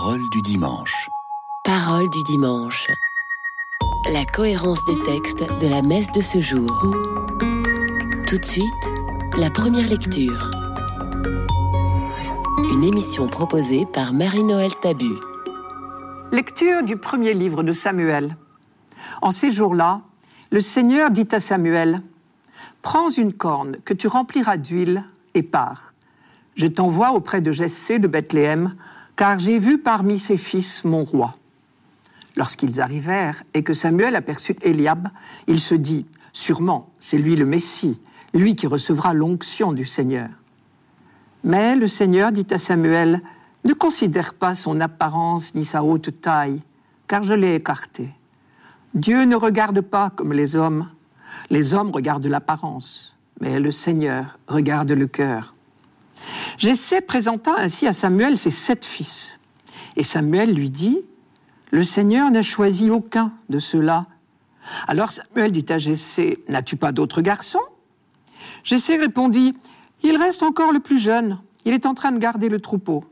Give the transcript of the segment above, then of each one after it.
Parole du dimanche. Parole du dimanche. La cohérence des textes de la messe de ce jour. Tout de suite, la première lecture. Une émission proposée par Marie-Noël Tabu. Lecture du premier livre de Samuel. En ces jours-là, le Seigneur dit à Samuel, Prends une corne que tu rempliras d'huile et pars. Je t'envoie auprès de Jessé de Bethléem, car j'ai vu parmi ses fils mon roi. Lorsqu'ils arrivèrent et que Samuel aperçut Eliab, il se dit, Sûrement, c'est lui le Messie, lui qui recevra l'onction du Seigneur. Mais le Seigneur dit à Samuel, Ne considère pas son apparence ni sa haute taille, car je l'ai écarté. Dieu ne regarde pas comme les hommes. Les hommes regardent l'apparence, mais le Seigneur regarde le cœur. Jessé présenta ainsi à Samuel ses sept fils. Et Samuel lui dit, Le Seigneur n'a choisi aucun de ceux-là. Alors Samuel dit à Jessé, N'as-tu pas d'autres garçons? Jessé répondit, Il reste encore le plus jeune, il est en train de garder le troupeau.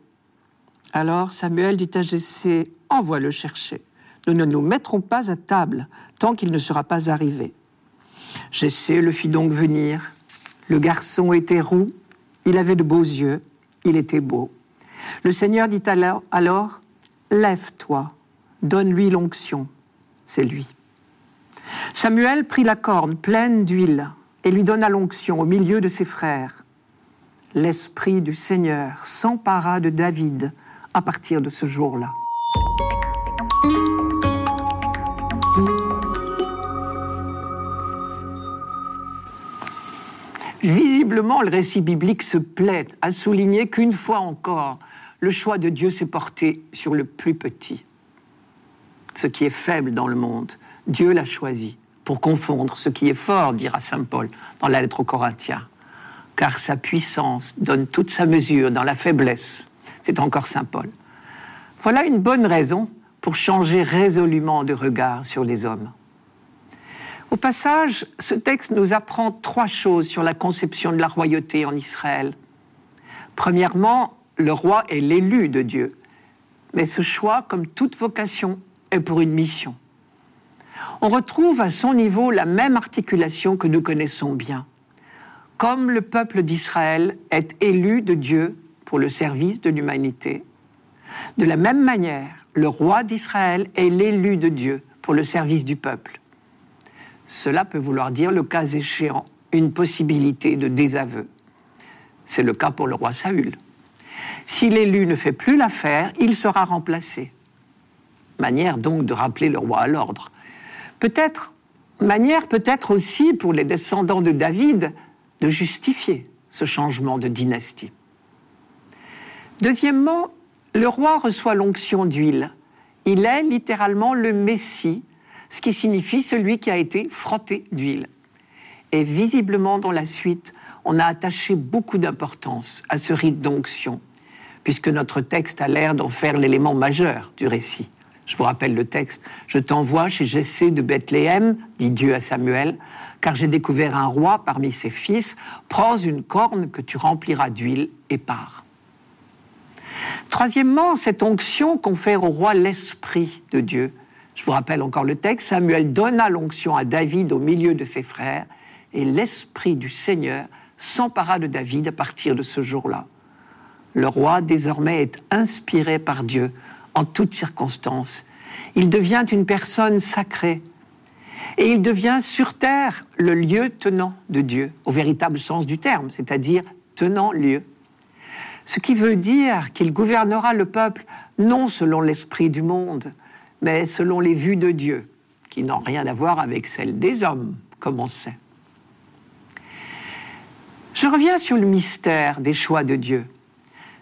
Alors Samuel dit à Jessé, Envoie le chercher. Nous ne nous mettrons pas à table tant qu'il ne sera pas arrivé. Jessé le fit donc venir. Le garçon était roux, il avait de beaux yeux, il était beau. Le Seigneur dit alors, Lève-toi, donne-lui l'onction. C'est lui. Samuel prit la corne pleine d'huile et lui donna l'onction au milieu de ses frères. L'Esprit du Seigneur s'empara de David à partir de ce jour-là. Visiblement, le récit biblique se plaît à souligner qu'une fois encore, le choix de Dieu s'est porté sur le plus petit. Ce qui est faible dans le monde, Dieu l'a choisi pour confondre ce qui est fort, dira Saint Paul dans la lettre aux Corinthiens. Car sa puissance donne toute sa mesure dans la faiblesse. C'est encore Saint Paul. Voilà une bonne raison pour changer résolument de regard sur les hommes. Au passage, ce texte nous apprend trois choses sur la conception de la royauté en Israël. Premièrement, le roi est l'élu de Dieu, mais ce choix, comme toute vocation, est pour une mission. On retrouve à son niveau la même articulation que nous connaissons bien. Comme le peuple d'Israël est élu de Dieu pour le service de l'humanité, de la même manière, le roi d'Israël est l'élu de Dieu pour le service du peuple. Cela peut vouloir dire, le cas échéant, une possibilité de désaveu. C'est le cas pour le roi Saül. Si l'élu ne fait plus l'affaire, il sera remplacé. Manière donc de rappeler le roi à l'ordre. Peut-être, manière peut-être aussi pour les descendants de David de justifier ce changement de dynastie. Deuxièmement, le roi reçoit l'onction d'huile. Il est littéralement le Messie ce qui signifie celui qui a été frotté d'huile. Et visiblement, dans la suite, on a attaché beaucoup d'importance à ce rite d'onction, puisque notre texte a l'air d'en faire l'élément majeur du récit. Je vous rappelle le texte. Je t'envoie chez Jessé de Bethléem, dit Dieu à Samuel, car j'ai découvert un roi parmi ses fils. Prends une corne que tu rempliras d'huile et pars. Troisièmement, cette onction confère au roi l'esprit de Dieu, je vous rappelle encore le texte, Samuel donna l'onction à David au milieu de ses frères, et l'Esprit du Seigneur s'empara de David à partir de ce jour-là. Le roi désormais est inspiré par Dieu en toutes circonstances. Il devient une personne sacrée. Et il devient sur terre le lieu tenant de Dieu, au véritable sens du terme, c'est-à-dire tenant lieu. Ce qui veut dire qu'il gouvernera le peuple non selon l'esprit du monde, mais selon les vues de Dieu, qui n'ont rien à voir avec celles des hommes, comme on sait. Je reviens sur le mystère des choix de Dieu.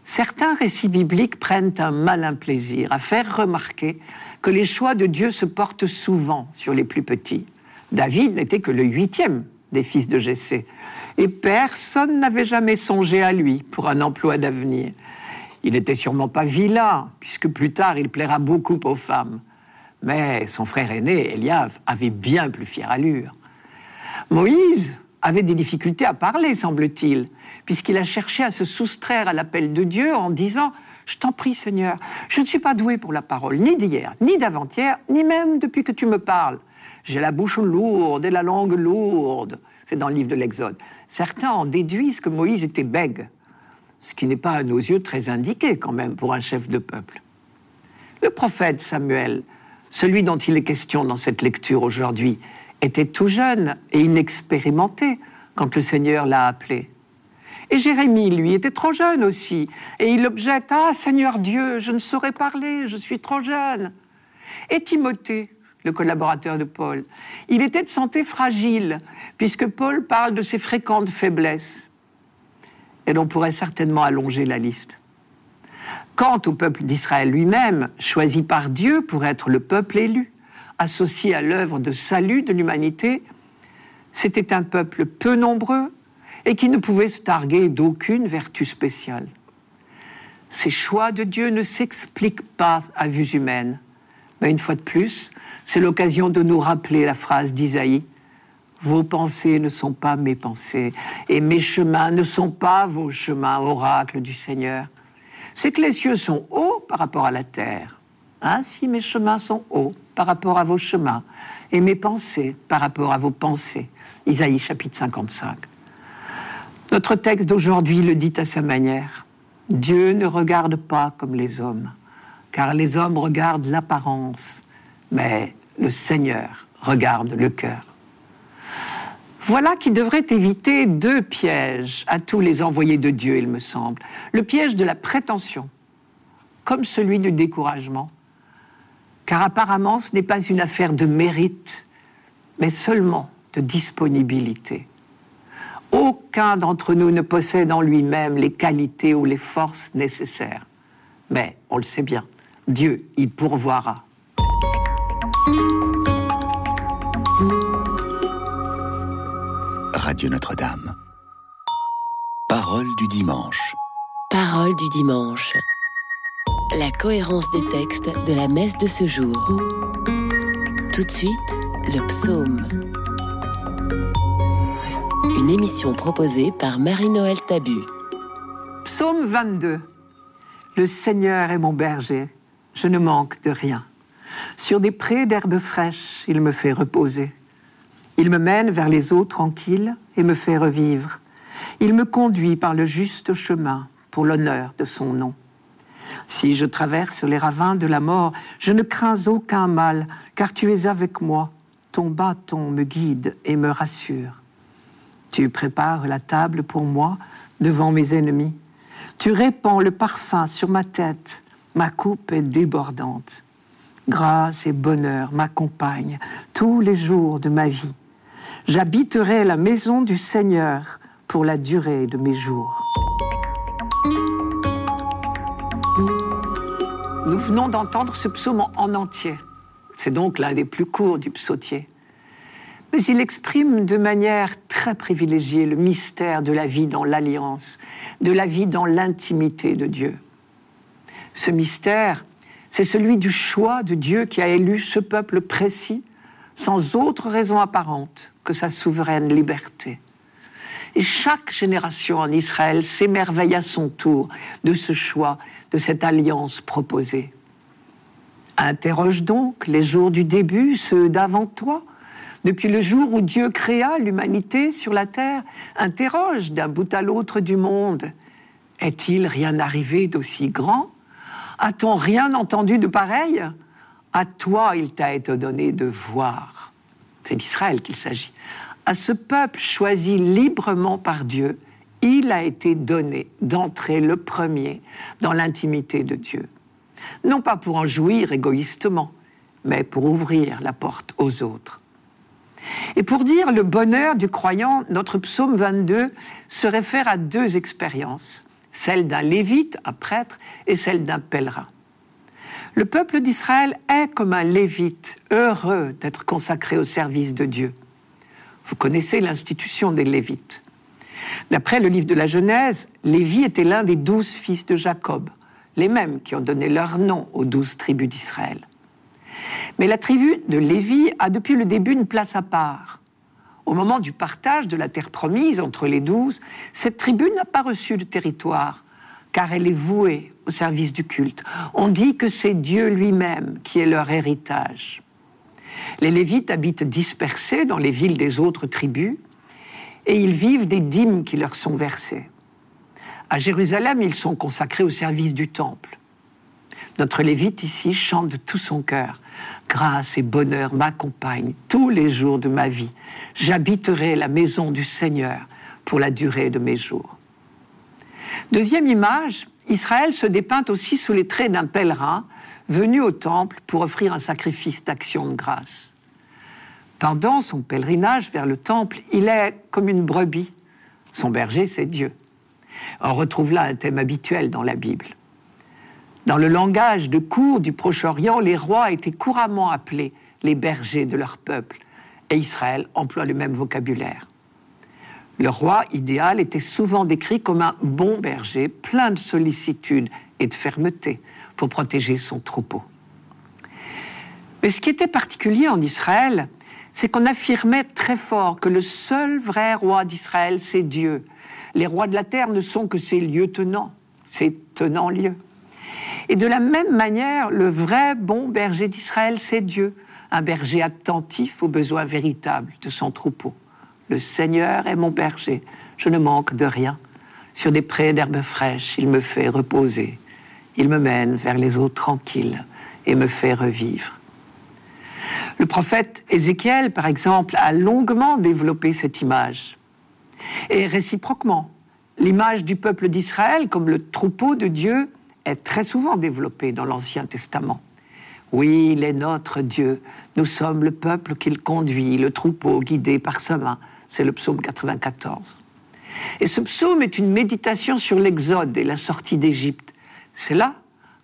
Certains récits bibliques prennent un malin plaisir à faire remarquer que les choix de Dieu se portent souvent sur les plus petits. David n'était que le huitième des fils de Jessé, et personne n'avait jamais songé à lui pour un emploi d'avenir. Il n'était sûrement pas vilain, puisque plus tard il plaira beaucoup aux femmes. Mais son frère aîné, Eliav, avait bien plus fière allure. Moïse avait des difficultés à parler, semble-t-il, puisqu'il a cherché à se soustraire à l'appel de Dieu en disant Je t'en prie, Seigneur, je ne suis pas doué pour la parole, ni d'hier, ni d'avant-hier, ni même depuis que tu me parles. J'ai la bouche lourde et la langue lourde. C'est dans le livre de l'Exode. Certains en déduisent que Moïse était bègue, ce qui n'est pas à nos yeux très indiqué quand même pour un chef de peuple. Le prophète Samuel, celui dont il est question dans cette lecture aujourd'hui, était tout jeune et inexpérimenté quand le Seigneur l'a appelé. Et Jérémie, lui, était trop jeune aussi. Et il objecte Ah, Seigneur Dieu, je ne saurais parler, je suis trop jeune. Et Timothée, le collaborateur de Paul, il était de santé fragile, puisque Paul parle de ses fréquentes faiblesses. Et l'on pourrait certainement allonger la liste. Quant au peuple d'Israël lui-même, choisi par Dieu pour être le peuple élu, associé à l'œuvre de salut de l'humanité, c'était un peuple peu nombreux et qui ne pouvait se targuer d'aucune vertu spéciale. Ces choix de Dieu ne s'expliquent pas à vue humaine, mais une fois de plus, c'est l'occasion de nous rappeler la phrase d'Isaïe Vos pensées ne sont pas mes pensées, et mes chemins ne sont pas vos chemins, oracle du Seigneur. C'est que les cieux sont hauts par rapport à la terre. Ainsi mes chemins sont hauts par rapport à vos chemins, et mes pensées par rapport à vos pensées. Isaïe chapitre 55. Notre texte d'aujourd'hui le dit à sa manière. Dieu ne regarde pas comme les hommes, car les hommes regardent l'apparence, mais le Seigneur regarde le cœur. Voilà qui devrait éviter deux pièges à tous les envoyés de Dieu, il me semble. Le piège de la prétention, comme celui du découragement, car apparemment ce n'est pas une affaire de mérite, mais seulement de disponibilité. Aucun d'entre nous ne possède en lui-même les qualités ou les forces nécessaires. Mais, on le sait bien, Dieu y pourvoira. Radio Notre-Dame. Parole du dimanche. Parole du dimanche. La cohérence des textes de la messe de ce jour. Tout de suite, le psaume. Une émission proposée par Marie-Noël Tabu. Psaume 22. Le Seigneur est mon berger, je ne manque de rien. Sur des prés d'herbes fraîches, il me fait reposer. Il me mène vers les eaux tranquilles et me fait revivre. Il me conduit par le juste chemin pour l'honneur de son nom. Si je traverse les ravins de la mort, je ne crains aucun mal, car tu es avec moi. Ton bâton me guide et me rassure. Tu prépares la table pour moi devant mes ennemis. Tu répands le parfum sur ma tête. Ma coupe est débordante. Grâce et bonheur m'accompagnent tous les jours de ma vie. J'habiterai la maison du Seigneur pour la durée de mes jours. Nous venons d'entendre ce psaume en entier. C'est donc l'un des plus courts du psautier. Mais il exprime de manière très privilégiée le mystère de la vie dans l'alliance, de la vie dans l'intimité de Dieu. Ce mystère, c'est celui du choix de Dieu qui a élu ce peuple précis sans autre raison apparente que sa souveraine liberté. Et chaque génération en Israël s'émerveille à son tour de ce choix, de cette alliance proposée. Interroge donc les jours du début, ceux d'avant toi, depuis le jour où Dieu créa l'humanité sur la terre, interroge d'un bout à l'autre du monde. Est-il rien arrivé d'aussi grand? A-t-on rien entendu de pareil? À toi il t'a été donné de voir c'est d'Israël qu'il s'agit, à ce peuple choisi librement par Dieu, il a été donné d'entrer le premier dans l'intimité de Dieu. Non pas pour en jouir égoïstement, mais pour ouvrir la porte aux autres. Et pour dire le bonheur du croyant, notre psaume 22 se réfère à deux expériences, celle d'un lévite, un prêtre, et celle d'un pèlerin. Le peuple d'Israël est comme un lévite, heureux d'être consacré au service de Dieu. Vous connaissez l'institution des lévites. D'après le livre de la Genèse, Lévi était l'un des douze fils de Jacob, les mêmes qui ont donné leur nom aux douze tribus d'Israël. Mais la tribu de Lévi a depuis le début une place à part. Au moment du partage de la terre promise entre les douze, cette tribu n'a pas reçu de territoire, car elle est vouée au service du culte. On dit que c'est Dieu lui-même qui est leur héritage. Les Lévites habitent dispersés dans les villes des autres tribus et ils vivent des dîmes qui leur sont versées. À Jérusalem, ils sont consacrés au service du temple. Notre Lévite ici chante de tout son cœur. Grâce et bonheur m'accompagnent tous les jours de ma vie. J'habiterai la maison du Seigneur pour la durée de mes jours. Deuxième image, Israël se dépeint aussi sous les traits d'un pèlerin venu au temple pour offrir un sacrifice d'action de grâce. Pendant son pèlerinage vers le temple, il est comme une brebis. Son berger, c'est Dieu. On retrouve là un thème habituel dans la Bible. Dans le langage de cour du Proche-Orient, les rois étaient couramment appelés les bergers de leur peuple, et Israël emploie le même vocabulaire. Le roi idéal était souvent décrit comme un bon berger, plein de sollicitude et de fermeté pour protéger son troupeau. Mais ce qui était particulier en Israël, c'est qu'on affirmait très fort que le seul vrai roi d'Israël, c'est Dieu. Les rois de la terre ne sont que ses lieutenants, ses tenants-lieux. Et de la même manière, le vrai bon berger d'Israël, c'est Dieu, un berger attentif aux besoins véritables de son troupeau. Le Seigneur est mon berger, je ne manque de rien. Sur des prés d'herbes fraîches, il me fait reposer. Il me mène vers les eaux tranquilles et me fait revivre. Le prophète Ézéchiel, par exemple, a longuement développé cette image. Et réciproquement, l'image du peuple d'Israël comme le troupeau de Dieu est très souvent développée dans l'Ancien Testament. Oui, il est notre Dieu. Nous sommes le peuple qu'il conduit, le troupeau guidé par sa main. C'est le psaume 94. Et ce psaume est une méditation sur l'Exode et la sortie d'Égypte. C'est là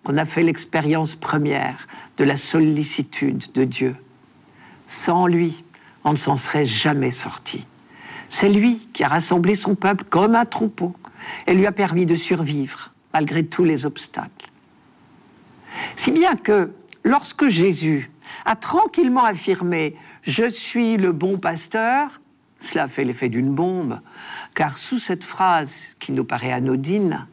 qu'on a fait l'expérience première de la sollicitude de Dieu. Sans lui, on ne s'en serait jamais sorti. C'est lui qui a rassemblé son peuple comme un troupeau et lui a permis de survivre malgré tous les obstacles. Si bien que lorsque Jésus a tranquillement affirmé ⁇ Je suis le bon pasteur ⁇ cela fait l'effet d'une bombe, car sous cette phrase qui nous paraît anodine,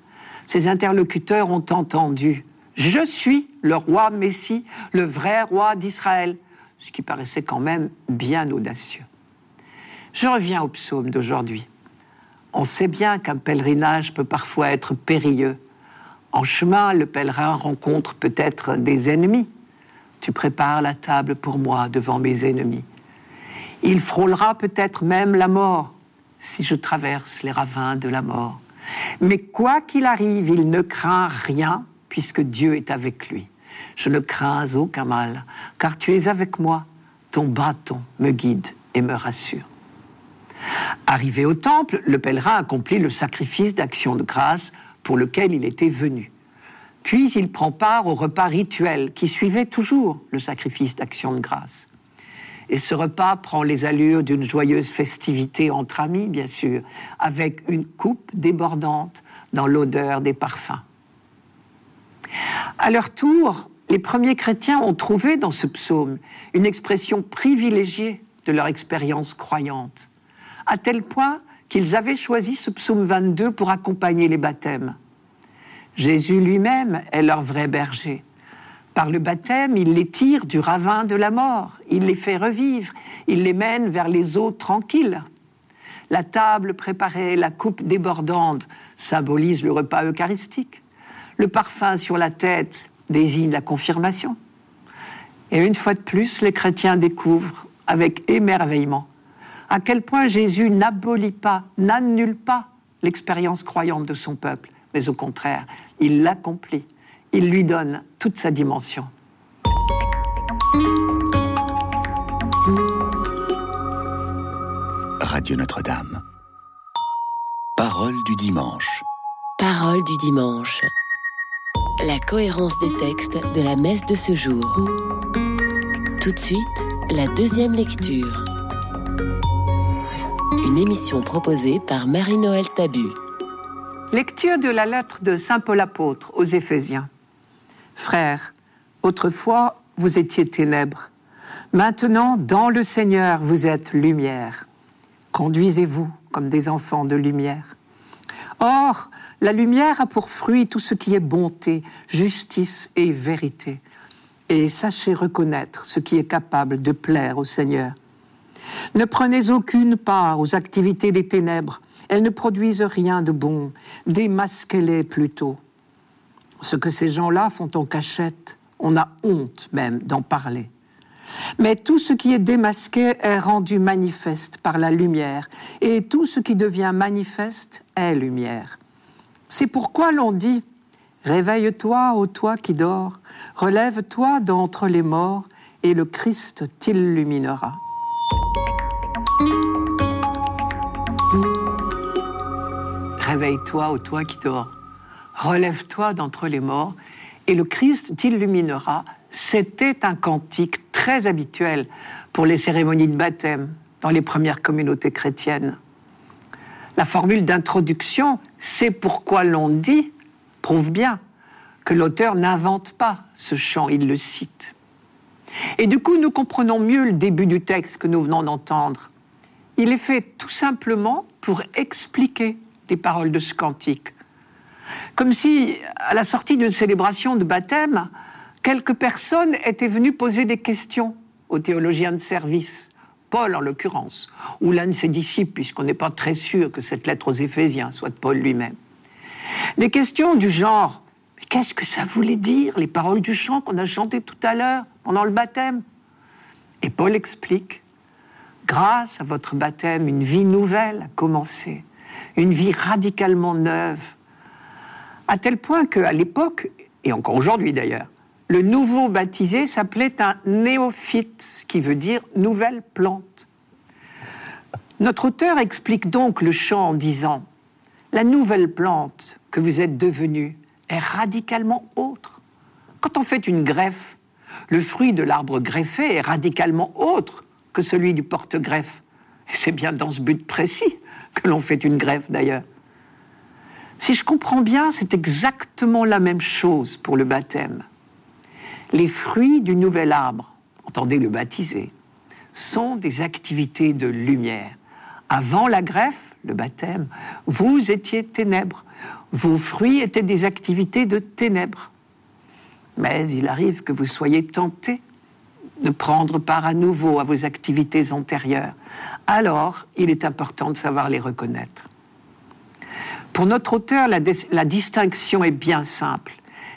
ses interlocuteurs ont entendu ⁇ Je suis le roi Messie, le vrai roi d'Israël ⁇ ce qui paraissait quand même bien audacieux. Je reviens au psaume d'aujourd'hui. On sait bien qu'un pèlerinage peut parfois être périlleux. En chemin, le pèlerin rencontre peut-être des ennemis. Tu prépares la table pour moi devant mes ennemis. Il frôlera peut-être même la mort si je traverse les ravins de la mort. Mais quoi qu'il arrive, il ne craint rien puisque Dieu est avec lui. Je ne crains aucun mal, car tu es avec moi. Ton bâton me guide et me rassure. Arrivé au temple, le pèlerin accomplit le sacrifice d'action de grâce pour lequel il était venu. Puis il prend part au repas rituel qui suivait toujours le sacrifice d'action de grâce. Et ce repas prend les allures d'une joyeuse festivité entre amis, bien sûr, avec une coupe débordante dans l'odeur des parfums. À leur tour, les premiers chrétiens ont trouvé dans ce psaume une expression privilégiée de leur expérience croyante, à tel point qu'ils avaient choisi ce psaume 22 pour accompagner les baptêmes. Jésus lui-même est leur vrai berger. Par le baptême, il les tire du ravin de la mort, il les fait revivre, il les mène vers les eaux tranquilles. La table préparée, la coupe débordante symbolise le repas eucharistique. Le parfum sur la tête désigne la confirmation. Et une fois de plus, les chrétiens découvrent avec émerveillement à quel point Jésus n'abolit pas, n'annule pas l'expérience croyante de son peuple, mais au contraire, il l'accomplit il lui donne toute sa dimension. Radio Notre-Dame. Parole du dimanche. Parole du dimanche. La cohérence des textes de la messe de ce jour. Tout de suite, la deuxième lecture. Une émission proposée par Marie-Noël Tabu. Lecture de la lettre de Saint Paul apôtre aux Éphésiens. Frères, autrefois vous étiez ténèbres, maintenant dans le Seigneur vous êtes lumière. Conduisez-vous comme des enfants de lumière. Or, La lumière a pour fruit tout ce qui est bonté, justice et vérité. Et sachez reconnaître ce qui est capable de plaire au Seigneur. Ne prenez aucune part aux activités des ténèbres. Elles ne produisent rien de bon. Démasquez-les plutôt. Ce que ces gens-là font en cachette, on a honte même d'en parler. Mais tout ce qui est démasqué est rendu manifeste par la lumière, et tout ce qui devient manifeste est lumière. C'est pourquoi l'on dit Réveille-toi, ô toi qui dors, relève-toi d'entre les morts, et le Christ t'illuminera. Réveille-toi, ô toi qui dors, relève-toi d'entre les morts, et le Christ t'illuminera. C'était un cantique très habituel pour les cérémonies de baptême dans les premières communautés chrétiennes. La formule d'introduction, c'est pourquoi l'on dit, prouve bien que l'auteur n'invente pas ce chant, il le cite. Et du coup, nous comprenons mieux le début du texte que nous venons d'entendre. Il est fait tout simplement pour expliquer les paroles de ce cantique. Comme si, à la sortie d'une célébration de baptême, quelques personnes étaient venues poser des questions aux théologiens de service. Paul en l'occurrence, ou l'un de ses disciples, puisqu'on n'est pas très sûr que cette lettre aux Éphésiens soit de Paul lui-même. Des questions du genre qu'est-ce que ça voulait dire, les paroles du chant qu'on a chanté tout à l'heure pendant le baptême? Et Paul explique grâce à votre baptême, une vie nouvelle a commencé, une vie radicalement neuve, à tel point qu'à l'époque, et encore aujourd'hui d'ailleurs, le nouveau baptisé s'appelait un néophyte, ce qui veut dire nouvelle plante. Notre auteur explique donc le chant en disant La nouvelle plante que vous êtes devenue est radicalement autre. Quand on fait une greffe, le fruit de l'arbre greffé est radicalement autre que celui du porte-greffe. Et c'est bien dans ce but précis que l'on fait une greffe d'ailleurs. Si je comprends bien, c'est exactement la même chose pour le baptême les fruits du nouvel arbre, entendez le baptisé, sont des activités de lumière. Avant la greffe, le baptême, vous étiez ténèbres. Vos fruits étaient des activités de ténèbres. Mais il arrive que vous soyez tentés de prendre part à nouveau à vos activités antérieures. Alors, il est important de savoir les reconnaître. Pour notre auteur, la, distinction est bien simple.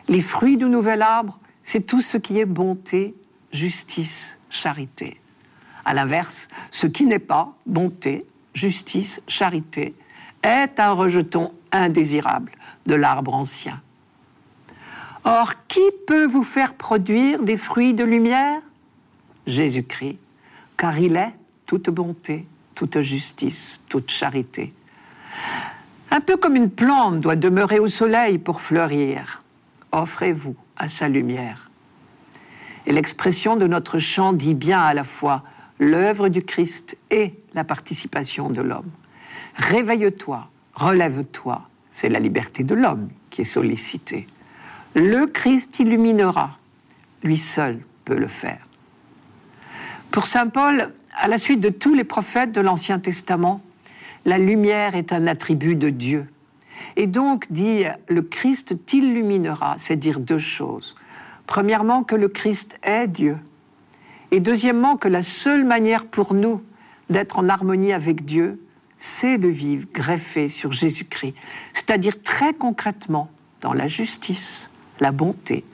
Les fruits du nouvel arbre c'est tout ce qui est bonté, justice, charité. À l'inverse, ce qui n'est pas bonté, justice, charité est un rejeton indésirable de l'arbre ancien. Or, qui peut vous faire produire des fruits de lumière? Jésus-Christ, car il est toute bonté, toute justice, toute charité. Un peu comme une plante doit demeurer au soleil pour fleurir, offrez-vous à sa lumière. Et l'expression de notre chant dit bien à la fois l'œuvre du Christ et la participation de l'homme. Réveille-toi, relève-toi, c'est la liberté de l'homme qui est sollicitée. Le Christ illuminera, lui seul peut le faire. Pour Saint Paul, à la suite de tous les prophètes de l'Ancien Testament, la lumière est un attribut de Dieu. Et donc, dit le Christ t'illuminera, c'est dire deux choses. Premièrement, que le Christ est Dieu. Et deuxièmement, que la seule manière pour nous d'être en harmonie avec Dieu, c'est de vivre greffé sur Jésus-Christ. C'est-à-dire très concrètement dans la justice, la bonté,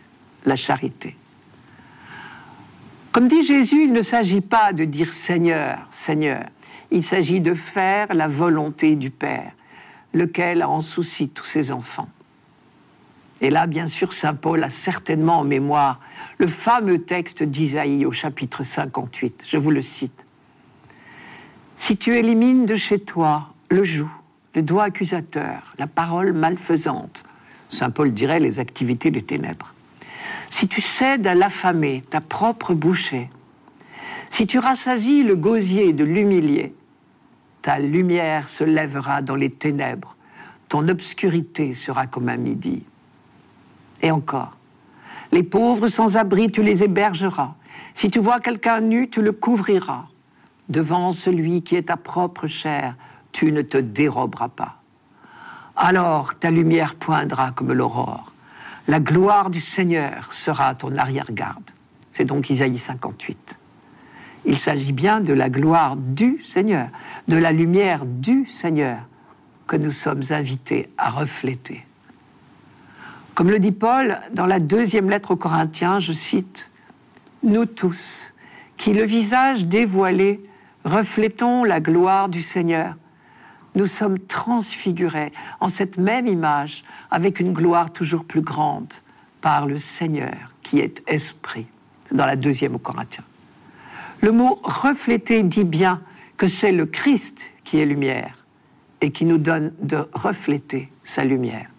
la charité. Comme dit Jésus, il ne s'agit pas de dire Seigneur, Seigneur. Il s'agit de faire la volonté du Père lequel a en souci tous ses enfants. Et là, bien sûr, Saint Paul a certainement en mémoire le fameux texte d'Isaïe au chapitre 58. Je vous le cite. Si tu élimines de chez toi le joug, le doigt accusateur, la parole malfaisante, Saint Paul dirait les activités des ténèbres, si tu cèdes à l'affamer ta propre bouchée, si tu rassasies le gosier de l'humilié, ta lumière se lèvera dans les ténèbres, ton obscurité sera comme un midi. Et encore, les pauvres sans abri, tu les hébergeras. Si tu vois quelqu'un nu, tu le couvriras. Devant celui qui est ta propre chair, tu ne te déroberas pas. Alors ta lumière poindra comme l'aurore. La gloire du Seigneur sera à ton arrière-garde. C'est donc Isaïe 58. Il s'agit bien de la gloire du Seigneur, de la lumière du Seigneur que nous sommes invités à refléter. Comme le dit Paul dans la deuxième lettre aux Corinthiens, je cite, Nous tous, qui le visage dévoilé, reflétons la gloire du Seigneur, nous sommes transfigurés en cette même image avec une gloire toujours plus grande par le Seigneur qui est esprit. C'est dans la deuxième aux Corinthiens. Le mot refléter dit bien que c'est le Christ qui est lumière et qui nous donne de refléter sa lumière.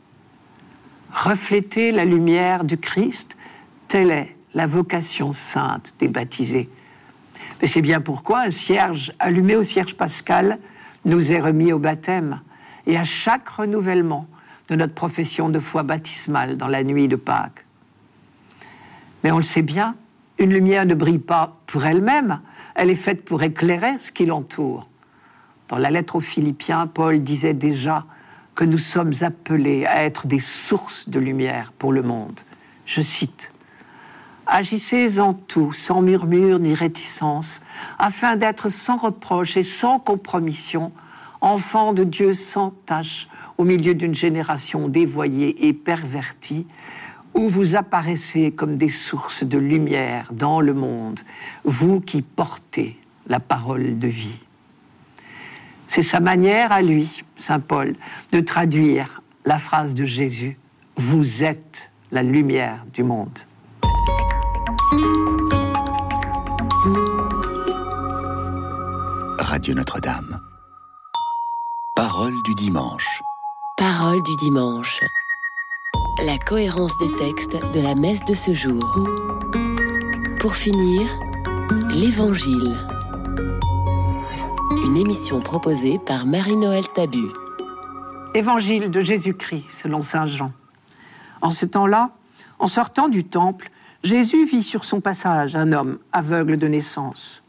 Refléter la lumière du Christ, telle est la vocation sainte des baptisés. Mais c'est bien pourquoi un cierge allumé au cierge pascal nous est remis au baptême et à chaque renouvellement de notre profession de foi baptismale dans la nuit de Pâques. Mais on le sait bien, une lumière ne brille pas pour elle-même, elle est faite pour éclairer ce qui l'entoure. Dans la lettre aux Philippiens, Paul disait déjà que nous sommes appelés à être des sources de lumière pour le monde. Je cite Agissez en tout, sans murmure ni réticence, afin d'être sans reproche et sans compromission, enfants de Dieu sans tache, au milieu d'une génération dévoyée et pervertie, où vous apparaissez comme des sources de lumière dans le monde, vous qui portez la parole de vie. C'est sa manière à lui, Saint Paul, de traduire la phrase de Jésus, Vous êtes la lumière du monde. Radio Notre-Dame. Parole du dimanche. Parole du dimanche la cohérence des textes de la messe de ce jour. Pour finir, l'Évangile. Une émission proposée par Marie-Noël Tabu. Évangile de Jésus-Christ selon Saint Jean. En ce temps-là, en sortant du temple, Jésus vit sur son passage un homme aveugle de naissance.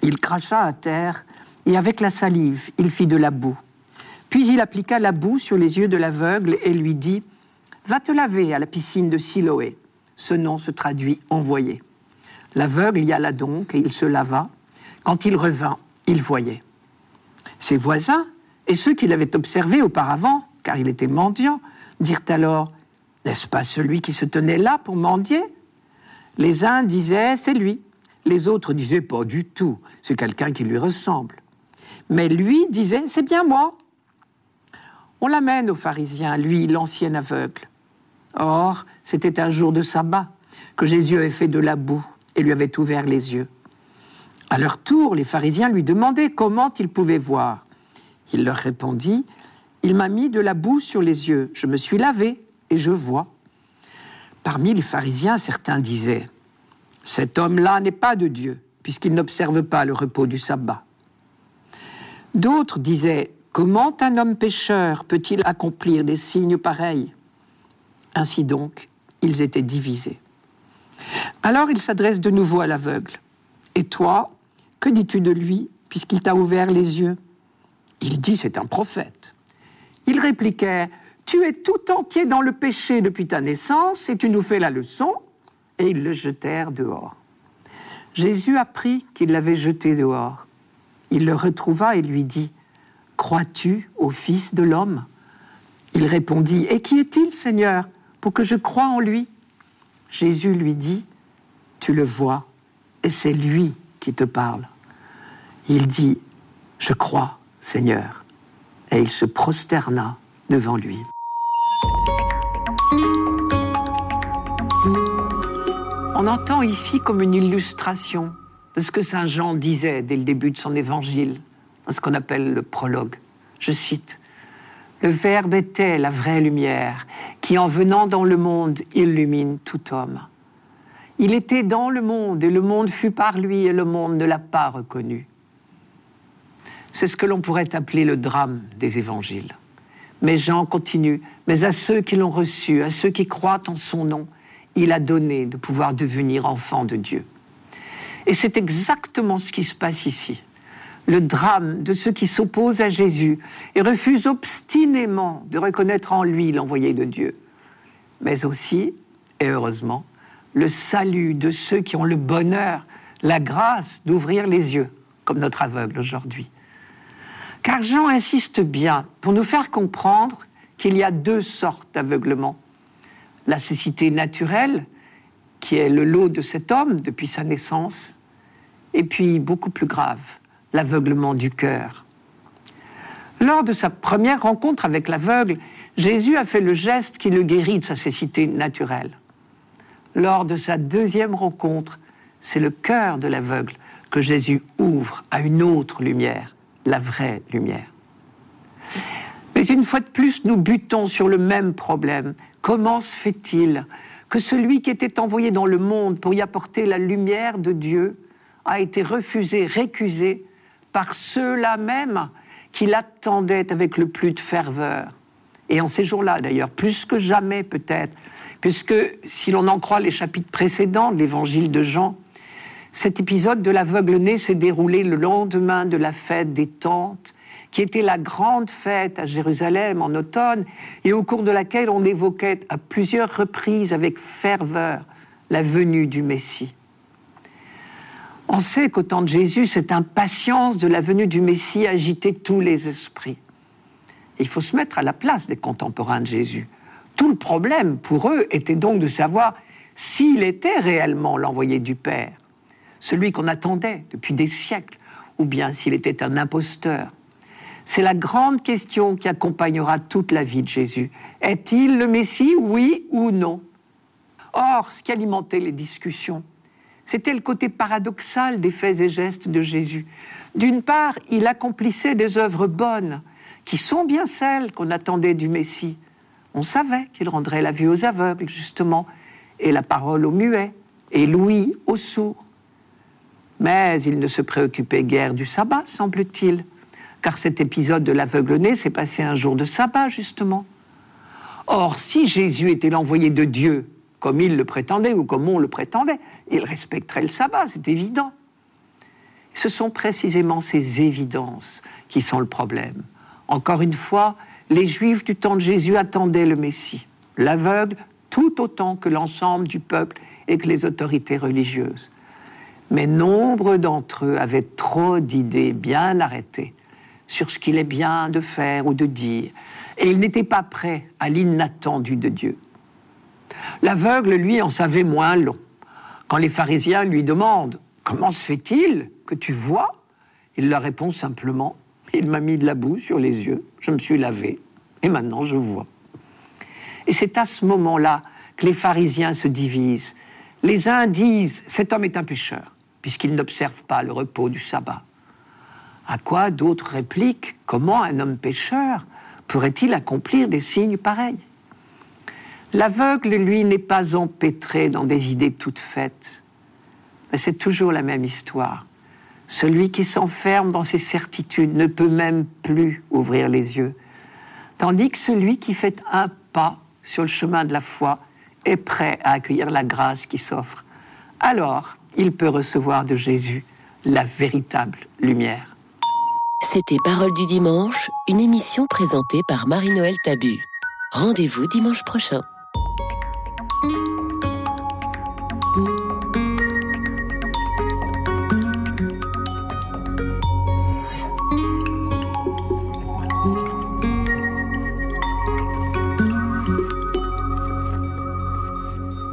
Il cracha à terre et avec la salive, il fit de la boue. Puis il appliqua la boue sur les yeux de l'aveugle et lui dit Va te laver à la piscine de Siloé. Ce nom se traduit envoyé. L'aveugle y alla donc et il se lava. Quand il revint, il voyait. Ses voisins et ceux qui l'avaient observé auparavant, car il était mendiant, dirent alors N'est-ce pas celui qui se tenait là pour mendier? Les uns disaient C'est lui. Les autres disaient Pas du tout, c'est quelqu'un qui lui ressemble. Mais lui disait C'est bien moi. On l'amène aux pharisiens, lui, l'ancien aveugle. Or, c'était un jour de sabbat que Jésus avait fait de la boue et lui avait ouvert les yeux. À leur tour, les pharisiens lui demandaient comment il pouvait voir. Il leur répondit, Il m'a mis de la boue sur les yeux, je me suis lavé et je vois. Parmi les pharisiens, certains disaient, Cet homme-là n'est pas de Dieu, puisqu'il n'observe pas le repos du sabbat. D'autres disaient, Comment un homme pécheur peut-il accomplir des signes pareils? Ainsi donc, ils étaient divisés. Alors il s'adresse de nouveau à l'aveugle. Et toi, que dis-tu de lui, puisqu'il t'a ouvert les yeux? Il dit, c'est un prophète. Il répliquait, tu es tout entier dans le péché depuis ta naissance, et tu nous fais la leçon. Et ils le jetèrent dehors. Jésus apprit qu'il l'avait jeté dehors. Il le retrouva et lui dit, Crois-tu au Fils de l'homme? Il répondit, Et qui est-il, Seigneur pour que je croie en lui? Jésus lui dit, tu le vois, et c'est lui qui te parle. Il dit, je crois, Seigneur, et il se prosterna devant lui. On entend ici comme une illustration de ce que Saint Jean disait dès le début de son évangile, dans ce qu'on appelle le prologue. Je cite, le Verbe était la vraie lumière qui, en venant dans le monde, illumine tout homme? Il était dans le monde et le monde fut par lui et le monde ne l'a pas reconnu. C'est ce que l'on pourrait appeler le drame des évangiles. Mais Jean continue, mais à ceux qui l'ont reçu, à ceux qui croient en son nom, il a donné de pouvoir devenir enfants de Dieu. Et c'est exactement ce qui se passe ici. le drame de ceux qui s'opposent à Jésus et refusent obstinément de reconnaître en lui l'envoyé de Dieu, mais aussi, et heureusement, le salut de ceux qui ont le bonheur, la grâce d'ouvrir les yeux, comme notre aveugle aujourd'hui. Car Jean insiste bien pour nous faire comprendre qu'il y a deux sortes d'aveuglement. La cécité naturelle, qui est le lot de cet homme depuis sa naissance, et puis beaucoup plus grave, l'aveuglement du cœur. Lors de sa première rencontre avec l'aveugle, Jésus a fait le geste qui le guérit de sa cécité naturelle. Lors de sa deuxième rencontre, c'est le cœur de l'aveugle que Jésus ouvre à une autre lumière, la vraie lumière. Mais une fois de plus, nous butons sur le même problème. Comment se fait-il que celui qui était envoyé dans le monde pour y apporter la lumière de Dieu a été refusé, récusé par ceux-là même qui l'attendaient avec le plus de ferveur? Et en ces jours-là, d'ailleurs, plus que jamais peut-être, puisque si l'on en croit les chapitres précédents de l'évangile de Jean, cet épisode de l'aveugle-né s'est déroulé le lendemain de la fête des tentes, qui était la grande fête à Jérusalem en automne, et au cours de laquelle on évoquait à plusieurs reprises avec ferveur la venue du Messie. On sait qu'au temps de Jésus, cette impatience de la venue du Messie agitait tous les esprits. Il faut se mettre à la place des contemporains de Jésus. Tout le problème pour eux était donc de savoir s'il était réellement l'envoyé du Père, celui qu'on attendait depuis des siècles, ou bien s'il était un imposteur. C'est la grande question qui accompagnera toute la vie de Jésus. Est-il le Messie, oui ou non? Or, ce qui alimentait les discussions, c'était le côté paradoxal des faits et gestes de Jésus. D'une part, il accomplissait des œuvres bonnes, qui sont bien celles qu'on attendait du Messie. On savait qu'il rendrait la vue aux aveugles, justement, et la parole aux muets, et l'ouïe aux sourds. Mais il ne se préoccupait guère du sabbat, semble-t-il, car cet épisode de l'aveugle-né s'est passé un jour de sabbat, justement. Or, si Jésus était l'envoyé de Dieu, comme il le prétendait ou comme on le prétendait, il respecterait le sabbat, c'est évident. Ce sont précisément ces évidences qui sont le problème. Encore une fois, les Juifs du temps de Jésus attendaient le Messie, l'aveugle tout autant que l'ensemble du peuple et que les autorités religieuses. Mais nombre d'entre eux avaient trop d'idées bien arrêtées sur ce qu'il est bien de faire ou de dire, et ils n'étaient pas prêts à l'inattendu de Dieu. L'aveugle, lui, en savait moins long. Quand les pharisiens lui demandent Comment se fait-il que tu vois? Il leur répond simplement Il m'a mis de la boue sur les yeux, je me suis lavé, et maintenant je vois. Et c'est à ce moment-là que les pharisiens se divisent. Les uns disent Cet homme est un pécheur, puisqu'il n'observe pas le repos du sabbat. À quoi d'autres répliquent Comment un homme pécheur pourrait-il accomplir des signes pareils? L'aveugle, lui, n'est pas empêtré dans des idées toutes faites. C'est toujours la même histoire. Celui qui s'enferme dans ses certitudes ne peut même plus ouvrir les yeux. Tandis que celui qui fait un pas sur le chemin de la foi est prêt à accueillir la grâce qui s'offre. Alors, il peut recevoir de Jésus la véritable lumière. C'était Parole du dimanche, une émission présentée par Marie-Noël Tabu. Rendez-vous dimanche prochain.